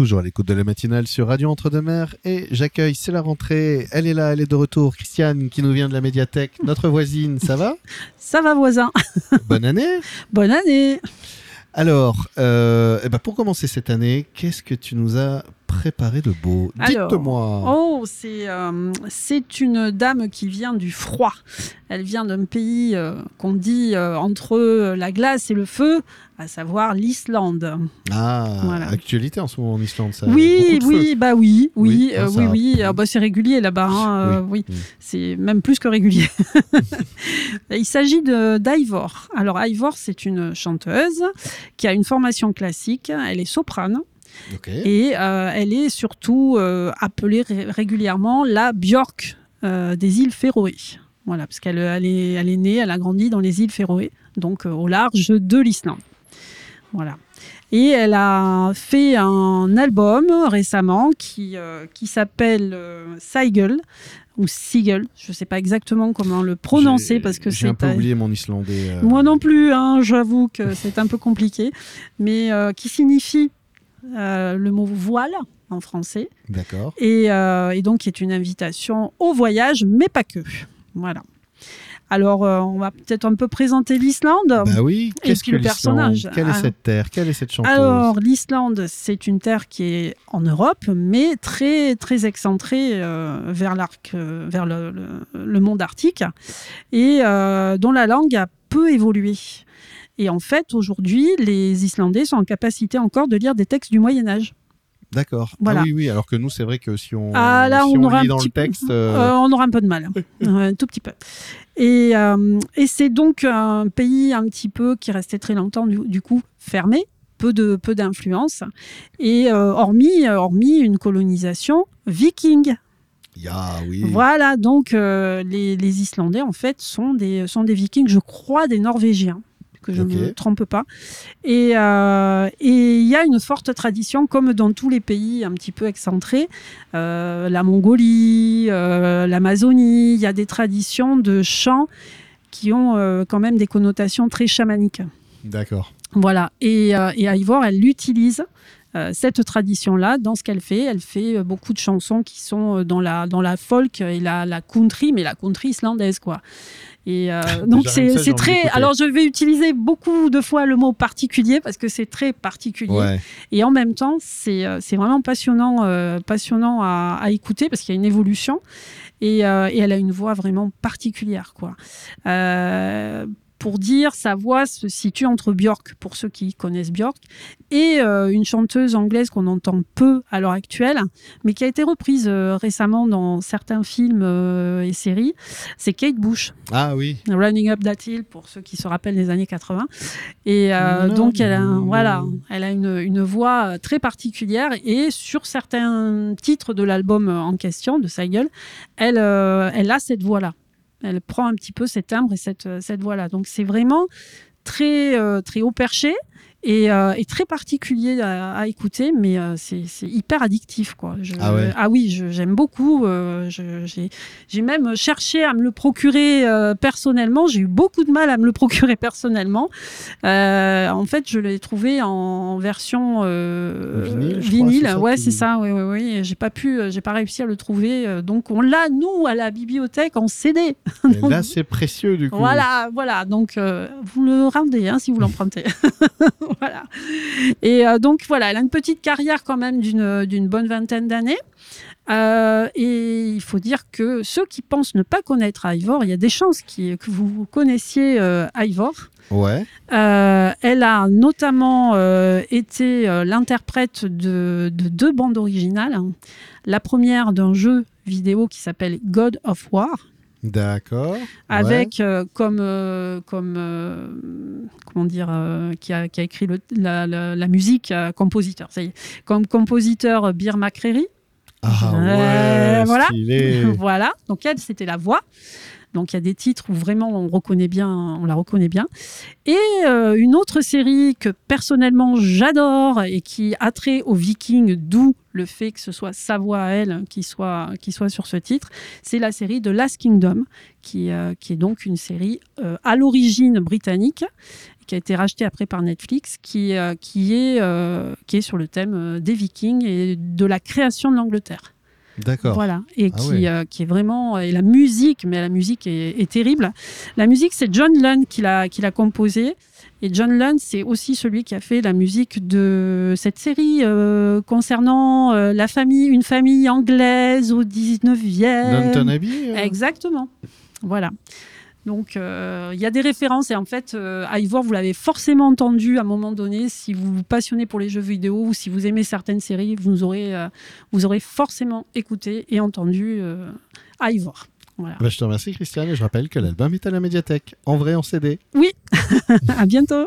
toujours à l'écoute de la matinale sur Radio Entre-deux-Mers et j'accueille, c'est la rentrée, elle est là, elle est de retour, Christiane qui nous vient de la médiathèque, notre voisine, ça va? Ça va voisin. Bonne année. Bonne année. Alors, euh, eh ben pour commencer cette année, qu'est-ce que tu nous as préparé de beau Dites-moi Oh, c'est euh, c'est une dame qui vient du froid. Elle vient d'un pays euh, qu'on dit euh, entre la glace et le feu, à savoir l'Islande. Ah, actualité en ce moment en Islande, ça. Oui, oui, bah oui, oui, oui, oui, oui. Ah, bah, c'est régulier là-bas. Hein, oui, c'est même plus que régulier. Il s'agit d'Ivor. Alors Ivor, c'est une chanteuse qui a une formation classique. Elle est soprane. Et euh, elle est surtout euh, appelée régulièrement la Björk euh, des îles Féroé. Voilà, parce qu'elle elle est, elle est, née, elle a grandi dans les îles Féroé, donc au large de l'Islande. Voilà. Et elle a fait un album récemment qui, qui s'appelle Seigel ou Siegel, je ne sais pas exactement comment le prononcer parce que c'est. J'ai un peu oublié mon islandais. Moi non plus, hein, j'avoue que c'est un peu compliqué, mais qui signifie euh, le mot voile en français. D'accord. Et, euh, et, donc, qui est une invitation au voyage, mais pas que. Voilà. Alors, euh, on va peut-être un peu présenter l'Islande. Bah oui, qu'est-ce que le personnage Quelle est cette terre? Quelle est cette chanteuse? Alors, l'Islande, c'est une terre qui est en Europe, mais très, très excentrée vers l'arc, vers le, le, monde arctique, et dont la langue a peu évolué. Et en fait, aujourd'hui, les Islandais sont en capacité encore de lire des textes du Moyen Âge. D'accord. Ah oui, oui, alors que nous, c'est vrai que si on, ah, là, on, aura lit dans le texte... Euh, euh, on aura un peu de mal, un tout petit peu. Et, euh, et c'est donc un pays un petit peu qui restait très longtemps, du, coup, fermé, peu de peu d'influence, et hormis, hormis une colonisation viking. oui. Voilà, donc les, les, Islandais, en fait, sont des, sont des vikings, je crois, des Norvégiens que je ne me trompe pas. Euh, et il y a une forte tradition, comme dans tous les pays un petit peu excentrés, euh, la Mongolie, euh, l'Amazonie, il y a des traditions de chants qui ont quand même des connotations très chamaniques. D'accord. Voilà. Et, et Ivor, elle l'utilise cette tradition-là dans ce qu'elle fait. Elle fait beaucoup de chansons qui sont dans la, dans la folk et la, la country, mais la country islandaise, quoi. Et euh, donc c'est très. Alors je vais utiliser beaucoup de fois le mot particulier parce que c'est très particulier. Et en même temps, c'est euh, vraiment passionnant, euh, passionnant à, à, écouter parce qu'il y a une évolution. Et, et, elle a une voix vraiment particulière, quoi pour dire sa voix se situe entre Björk, pour ceux qui connaissent Björk, et euh, une chanteuse anglaise qu'on entend peu à l'heure actuelle, mais qui a été reprise euh, récemment dans certains films euh, et séries. C'est Kate Bush. Ah oui. Running Up That Hill, pour ceux qui se rappellent des années 80. Et donc, elle a, voilà, elle a une, une, voix très particulière, et sur certains titres de l'album en question, de sa gueule, elle, elle a cette voix-là. Elle prend un petit peu cet timbre et cette, cette voix-là. Donc c'est vraiment très, euh, très haut perché et, euh, très particulier à, écouter, mais euh, c'est hyper addictif. Quoi. ah, ah, oui, j'aime beaucoup. Euh, j'ai même cherché à me le procurer personnellement. J'ai eu beaucoup de mal à me le procurer personnellement. en fait, je l'ai trouvé en version vinyle. ouais, c'est ça. Oui, oui, oui. J'ai pas pu, j'ai pas réussi à le trouver. donc, on l'a nous à la bibliothèque en CD. donc, là, c'est précieux du coup. Voilà, voilà. Donc, vous le rendez hein, si vous l'empruntez. voilà. Et euh, donc voilà, elle a une petite carrière quand même d'une bonne vingtaine d'années. Euh, et il faut dire que ceux qui pensent ne pas connaître Ivor, il y a des chances que vous connaissiez euh, Ivor. Ouais. elle a notamment été l'interprète de, deux bandes originales. La première d'un jeu vidéo qui s'appelle God of War. D'accord. Avec euh, comme, euh, comme euh, comment dire, qui a, qui, a, écrit la, la, musique, compositeur, ça y est, comme compositeur Bir McCreary. Ah ouais, voilà. voilà. Donc elle, c'était la voix. Donc il y a des titres où vraiment on reconnaît bien, on la reconnaît bien. Et euh, une autre série que personnellement j'adore et qui a trait aux Vikings, d'où le fait que ce soit sa voix à elle qui soit, qui soit sur ce titre, c'est la série de Last Kingdom, qui, euh, qui est donc une série euh, à l'origine britannique, qui a été rachetée après par Netflix, qui, qui, est, qui est sur le thème des Vikings et de la création de l'Angleterre. D'accord. Voilà, et Ah qui, euh, qui est vraiment. Et la musique, mais la musique est, est terrible. La musique, c'est John Lunn qui l'a qui l'a composée. Et John Lunn, c'est aussi celui qui a fait la musique de cette série euh, concernant euh, la famille, une famille anglaise au 19e. Downton Abbey euh? Exactement. Voilà. Donc, euh, il y a des références et en fait, euh, Ivor, vous l'avez forcément entendu à un moment donné. Si vous vous passionnez pour les jeux vidéo ou si vous aimez certaines séries, vous aurez, euh, vous aurez forcément écouté et entendu euh, Ivor. Voilà. Bah, je te remercie, Christiane, et je rappelle que l'album est à la médiathèque, en vrai, en CD. à bientôt.